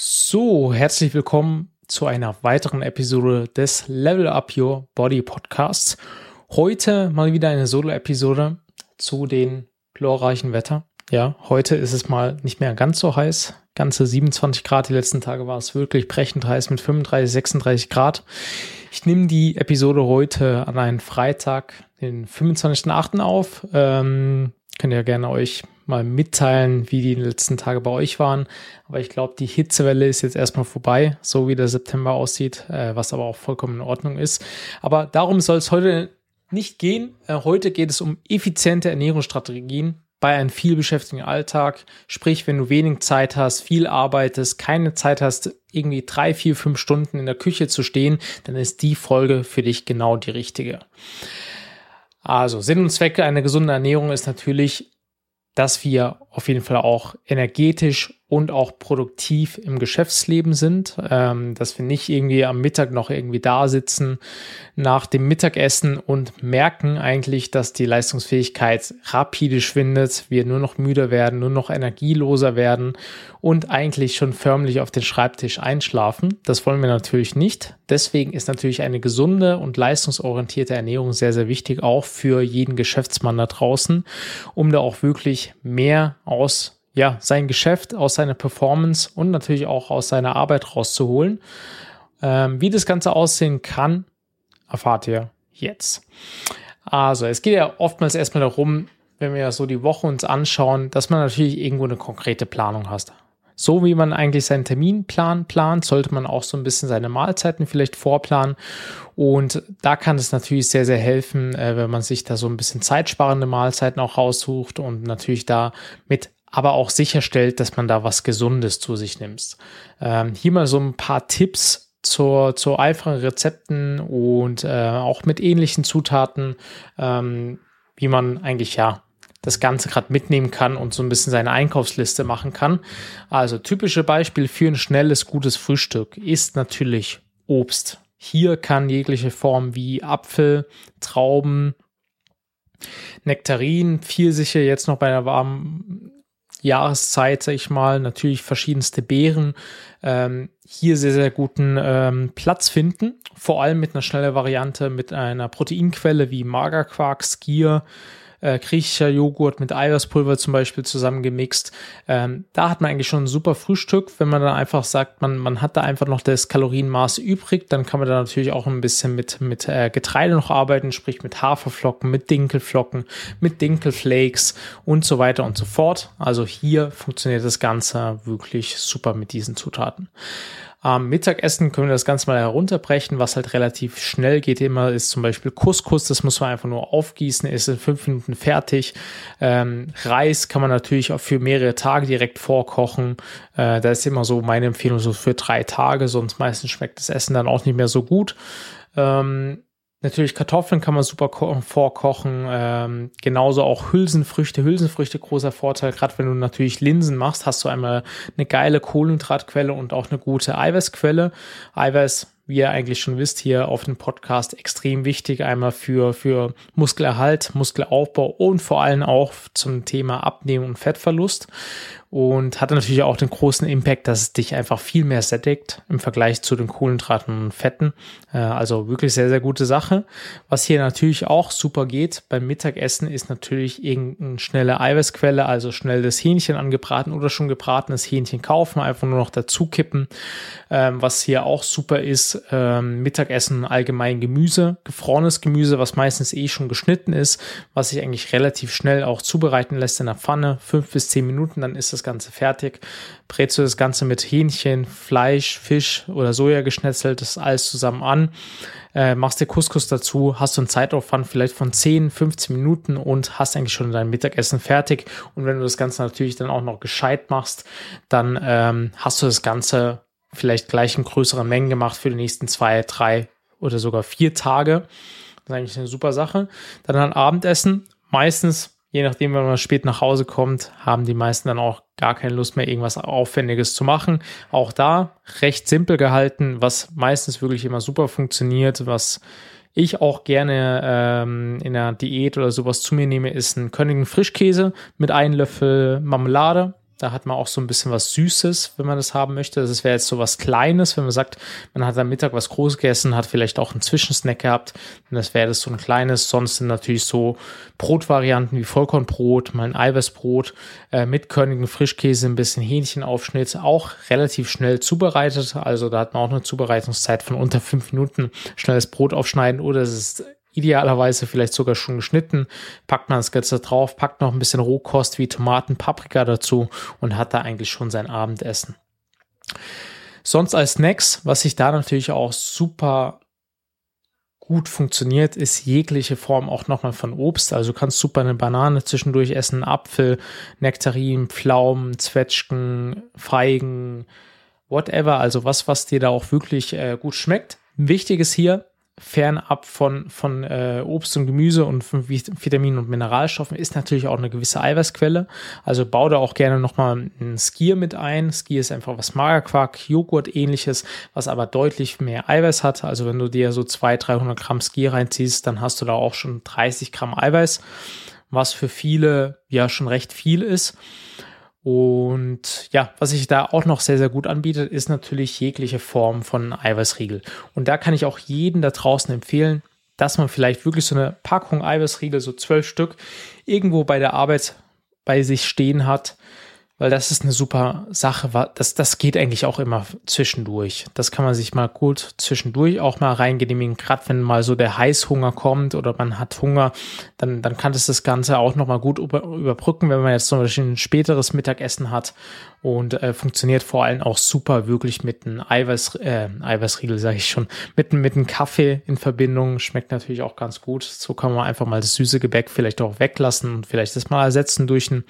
So, herzlich willkommen zu einer weiteren Episode des Level Up Your Body Podcasts. Heute mal wieder eine Solo-Episode zu den glorreichen Wetter. Ja, heute ist es mal nicht mehr ganz so heiß. Ganze 27 Grad. Die letzten Tage war es wirklich brechend heiß mit 35, 36 Grad. Ich nehme die Episode heute an einen Freitag, den 25.8. auf. Ähm, könnt ihr gerne euch mal mitteilen, wie die letzten Tage bei euch waren. Aber ich glaube, die Hitzewelle ist jetzt erstmal vorbei, so wie der September aussieht, äh, was aber auch vollkommen in Ordnung ist. Aber darum soll es heute nicht gehen. Äh, heute geht es um effiziente Ernährungsstrategien bei einem vielbeschäftigten Alltag. Sprich, wenn du wenig Zeit hast, viel arbeitest, keine Zeit hast, irgendwie drei, vier, fünf Stunden in der Küche zu stehen, dann ist die Folge für dich genau die richtige. Also Sinn und Zwecke einer gesunden Ernährung ist natürlich dass wir auf jeden Fall auch energetisch und auch produktiv im Geschäftsleben sind, ähm, dass wir nicht irgendwie am Mittag noch irgendwie da sitzen nach dem Mittagessen und merken eigentlich, dass die Leistungsfähigkeit rapide schwindet, wir nur noch müder werden, nur noch energieloser werden und eigentlich schon förmlich auf den Schreibtisch einschlafen. Das wollen wir natürlich nicht. Deswegen ist natürlich eine gesunde und leistungsorientierte Ernährung sehr, sehr wichtig, auch für jeden Geschäftsmann da draußen, um da auch wirklich mehr aus ja, sein Geschäft, aus seiner Performance und natürlich auch aus seiner Arbeit rauszuholen. Ähm, wie das Ganze aussehen kann, erfahrt ihr jetzt. Also, es geht ja oftmals erstmal darum, wenn wir so die Woche uns anschauen, dass man natürlich irgendwo eine konkrete Planung hat. So wie man eigentlich seinen Terminplan plant, sollte man auch so ein bisschen seine Mahlzeiten vielleicht vorplanen. Und da kann es natürlich sehr, sehr helfen, äh, wenn man sich da so ein bisschen zeitsparende Mahlzeiten auch raussucht und natürlich da mit aber auch sicherstellt, dass man da was Gesundes zu sich nimmt. Ähm, hier mal so ein paar Tipps zur, zu einfachen Rezepten und äh, auch mit ähnlichen Zutaten, ähm, wie man eigentlich ja das Ganze gerade mitnehmen kann und so ein bisschen seine Einkaufsliste machen kann. Also typische Beispiel für ein schnelles, gutes Frühstück ist natürlich Obst. Hier kann jegliche Form wie Apfel, Trauben, Nektarin, Pfirsiche jetzt noch bei einer warmen Jahreszeit, sag ich mal, natürlich verschiedenste Beeren ähm, hier sehr, sehr guten ähm, Platz finden. Vor allem mit einer schnellen Variante, mit einer Proteinquelle wie Magerquark, Skier, äh, griechischer Joghurt mit Eiweißpulver zum Beispiel zusammengemixt. Ähm, da hat man eigentlich schon ein super Frühstück. Wenn man dann einfach sagt, man, man hat da einfach noch das Kalorienmaß übrig, dann kann man da natürlich auch ein bisschen mit, mit äh, Getreide noch arbeiten, sprich mit Haferflocken, mit Dinkelflocken, mit Dinkelflakes und so weiter und so fort. Also hier funktioniert das Ganze wirklich super mit diesen Zutaten. Am Mittagessen können wir das Ganze mal herunterbrechen. Was halt relativ schnell geht immer, ist zum Beispiel Couscous. Das muss man einfach nur aufgießen, ist in fünf Minuten fertig. Ähm, Reis kann man natürlich auch für mehrere Tage direkt vorkochen. Äh, da ist immer so meine Empfehlung so für drei Tage, sonst meistens schmeckt das Essen dann auch nicht mehr so gut. Ähm, Natürlich Kartoffeln kann man super vorkochen. Ähm, genauso auch Hülsenfrüchte. Hülsenfrüchte großer Vorteil. Gerade wenn du natürlich Linsen machst, hast du einmal eine geile Kohlenhydratquelle und auch eine gute Eiweißquelle. Eiweiß wie ihr eigentlich schon wisst, hier auf dem Podcast extrem wichtig. Einmal für, für Muskelerhalt, Muskelaufbau und vor allem auch zum Thema Abnehmen und Fettverlust und hatte natürlich auch den großen Impact, dass es dich einfach viel mehr sättigt im Vergleich zu den Kohlenhydraten und Fetten. Äh, also wirklich sehr, sehr gute Sache. Was hier natürlich auch super geht beim Mittagessen ist natürlich irgendeine schnelle Eiweißquelle, also schnell das Hähnchen angebraten oder schon gebratenes Hähnchen kaufen, einfach nur noch dazu kippen. Ähm, was hier auch super ist, ähm, Mittagessen allgemein Gemüse, gefrorenes Gemüse, was meistens eh schon geschnitten ist, was sich eigentlich relativ schnell auch zubereiten lässt in der Pfanne, fünf bis zehn Minuten, dann ist das das Ganze fertig. Brätst du das Ganze mit Hähnchen, Fleisch, Fisch oder Soja geschnetzelt, das alles zusammen an. Äh, machst dir Couscous dazu, hast du einen Zeitaufwand vielleicht von 10, 15 Minuten und hast eigentlich schon dein Mittagessen fertig. Und wenn du das Ganze natürlich dann auch noch gescheit machst, dann ähm, hast du das Ganze vielleicht gleich in größeren Mengen gemacht für die nächsten zwei, drei oder sogar vier Tage. Das ist eigentlich eine super Sache. Dann ein Abendessen. Meistens je nachdem, wenn man spät nach Hause kommt, haben die meisten dann auch gar keine Lust mehr, irgendwas Aufwendiges zu machen. Auch da recht simpel gehalten, was meistens wirklich immer super funktioniert, was ich auch gerne ähm, in der Diät oder sowas zu mir nehme, ist ein Könnigen Frischkäse mit einem Löffel Marmelade. Da hat man auch so ein bisschen was Süßes, wenn man das haben möchte. Das wäre jetzt so was Kleines, wenn man sagt, man hat am Mittag was groß gegessen, hat vielleicht auch einen Zwischensnack gehabt. Und das wäre das so ein kleines. Sonst sind natürlich so Brotvarianten wie Vollkornbrot, mal ein Eiweißbrot äh, mit körnigen Frischkäse, ein bisschen Hähnchenaufschnitt, auch relativ schnell zubereitet. Also da hat man auch eine Zubereitungszeit von unter fünf Minuten. Schnelles Brot aufschneiden oder es ist idealerweise vielleicht sogar schon geschnitten, packt man das Ganze drauf, packt noch ein bisschen Rohkost wie Tomaten, Paprika dazu und hat da eigentlich schon sein Abendessen. Sonst als Snacks, was sich da natürlich auch super gut funktioniert, ist jegliche Form auch nochmal von Obst. Also du kannst super eine Banane zwischendurch essen, Apfel, Nektarinen, Pflaumen, Zwetschgen, Feigen, whatever. Also was, was dir da auch wirklich äh, gut schmeckt. Wichtig ist hier, fernab von, von äh, Obst und Gemüse und von Vitaminen und Mineralstoffen ist natürlich auch eine gewisse Eiweißquelle. Also bau da auch gerne nochmal ein Skier mit ein. Skier ist einfach was Magerquark, Joghurt ähnliches, was aber deutlich mehr Eiweiß hat. Also wenn du dir so 200, 300 Gramm Skier reinziehst, dann hast du da auch schon 30 Gramm Eiweiß, was für viele ja schon recht viel ist. Und ja, was sich da auch noch sehr, sehr gut anbietet, ist natürlich jegliche Form von Eiweißriegel. Und da kann ich auch jeden da draußen empfehlen, dass man vielleicht wirklich so eine Packung Eiweißriegel, so zwölf Stück, irgendwo bei der Arbeit bei sich stehen hat weil das ist eine super Sache. Das, das geht eigentlich auch immer zwischendurch. Das kann man sich mal gut zwischendurch auch mal reingenehmigen. Gerade wenn mal so der Heißhunger kommt oder man hat Hunger, dann, dann kann das das Ganze auch noch mal gut über, überbrücken, wenn man jetzt zum Beispiel ein späteres Mittagessen hat und äh, funktioniert vor allem auch super wirklich mit einem Eiweiß, äh, Eiweißriegel, sage ich schon, mit, mit einem Kaffee in Verbindung. Schmeckt natürlich auch ganz gut. So kann man einfach mal das süße Gebäck vielleicht auch weglassen und vielleicht das mal ersetzen durch ein,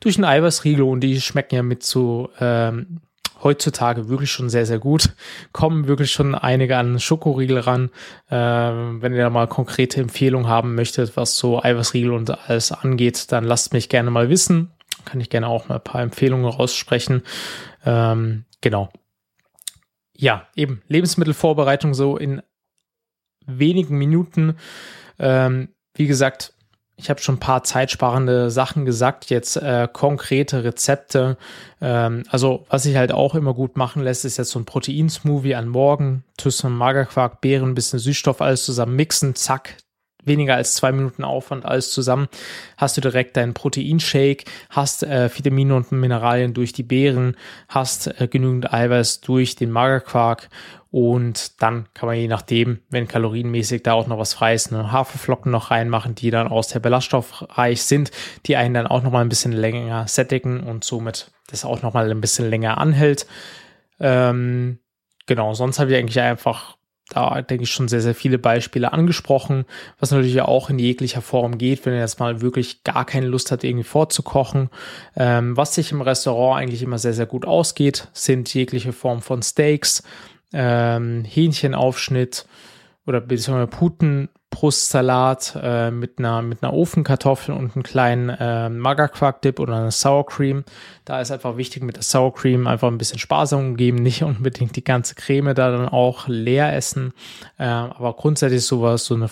durch ein Eiweißriegel und die schmecken ja mit so ähm, heutzutage wirklich schon sehr, sehr gut. Kommen wirklich schon einige an Schokoriegel ran. Ähm, wenn ihr da mal konkrete Empfehlungen haben möchtet, was so Eiweißriegel und alles angeht, dann lasst mich gerne mal wissen kann ich gerne auch mal ein paar Empfehlungen raussprechen. Ähm, genau. Ja, eben Lebensmittelvorbereitung so in wenigen Minuten. Ähm, wie gesagt, ich habe schon ein paar zeitsparende Sachen gesagt, jetzt äh, konkrete Rezepte. Ähm, also was sich halt auch immer gut machen lässt, ist jetzt so ein Proteinsmoothie an Morgen, Tüssen, Magerquark, Beeren, bisschen Süßstoff, alles zusammen mixen, zack, weniger als zwei Minuten Aufwand, alles zusammen, hast du direkt deinen Proteinshake, hast äh, Vitamine und Mineralien durch die Beeren, hast äh, genügend Eiweiß durch den Magerquark und dann kann man je nachdem, wenn kalorienmäßig da auch noch was frei ist, eine Haferflocken noch reinmachen, die dann aus der ballaststoffreich sind, die einen dann auch noch mal ein bisschen länger sättigen und somit das auch noch mal ein bisschen länger anhält. Ähm, genau, sonst habe ich eigentlich einfach da denke ich schon sehr, sehr viele Beispiele angesprochen, was natürlich auch in jeglicher Form geht, wenn ihr jetzt mal wirklich gar keine Lust habt, irgendwie vorzukochen. Ähm, was sich im Restaurant eigentlich immer sehr, sehr gut ausgeht, sind jegliche Form von Steaks, ähm, Hähnchenaufschnitt oder beziehungsweise Puten, Brustsalat äh, mit einer mit einer Ofenkartoffel und einem kleinen äh, Magerquark-Dip oder einer Sour Cream. Da ist einfach wichtig mit der Sour Cream einfach ein bisschen sparsam geben, nicht unbedingt die ganze Creme da dann auch leer essen. Äh, aber grundsätzlich sowas, so eine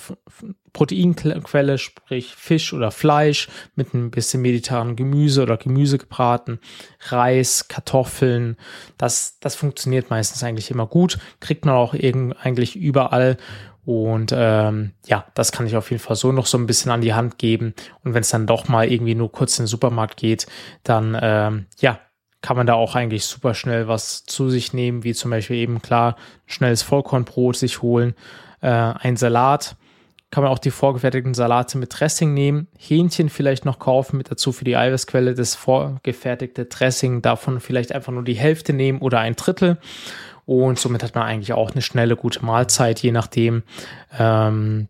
Proteinquelle, sprich Fisch oder Fleisch mit ein bisschen mediterranen Gemüse oder Gemüse gebraten, Reis, Kartoffeln. Das, das funktioniert meistens eigentlich immer gut. Kriegt man auch eigentlich überall. Und ähm, ja, das kann ich auf jeden Fall so noch so ein bisschen an die Hand geben. Und wenn es dann doch mal irgendwie nur kurz in den Supermarkt geht, dann ähm, ja, kann man da auch eigentlich super schnell was zu sich nehmen, wie zum Beispiel eben klar schnelles Vollkornbrot sich holen, äh, ein Salat. Kann man auch die vorgefertigten Salate mit Dressing nehmen, Hähnchen vielleicht noch kaufen, mit dazu für die Eiweißquelle das vorgefertigte Dressing, davon vielleicht einfach nur die Hälfte nehmen oder ein Drittel und somit hat man eigentlich auch eine schnelle, gute Mahlzeit, je nachdem, ähm,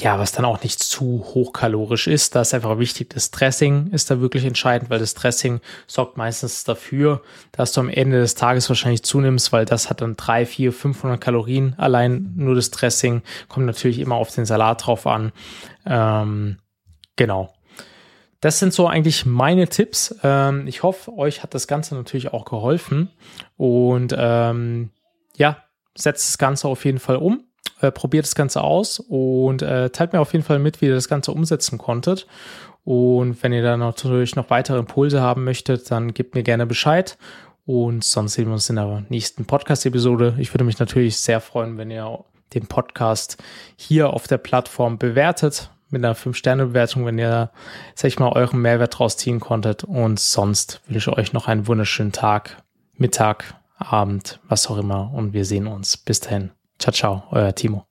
ja, was dann auch nicht zu hochkalorisch ist. Da ist einfach wichtig, das Dressing ist da wirklich entscheidend, weil das Dressing sorgt meistens dafür, dass du am Ende des Tages wahrscheinlich zunimmst, weil das hat dann drei, vier, 500 Kalorien. Allein nur das Dressing kommt natürlich immer auf den Salat drauf an. Ähm, genau. Das sind so eigentlich meine Tipps. Ähm, ich hoffe, euch hat das Ganze natürlich auch geholfen. Und ähm, ja, setzt das Ganze auf jeden Fall um. Äh, probiert das Ganze aus und äh, teilt mir auf jeden Fall mit, wie ihr das Ganze umsetzen konntet. Und wenn ihr dann natürlich noch weitere Impulse haben möchtet, dann gebt mir gerne Bescheid. Und sonst sehen wir uns in der nächsten Podcast-Episode. Ich würde mich natürlich sehr freuen, wenn ihr den Podcast hier auf der Plattform bewertet mit einer 5-Sterne-Bewertung, wenn ihr, sag ich mal, euren Mehrwert rausziehen konntet. Und sonst wünsche ich euch noch einen wunderschönen Tag, Mittag, Abend, was auch immer. Und wir sehen uns. Bis dahin. Ciao, ciao, euer Timo.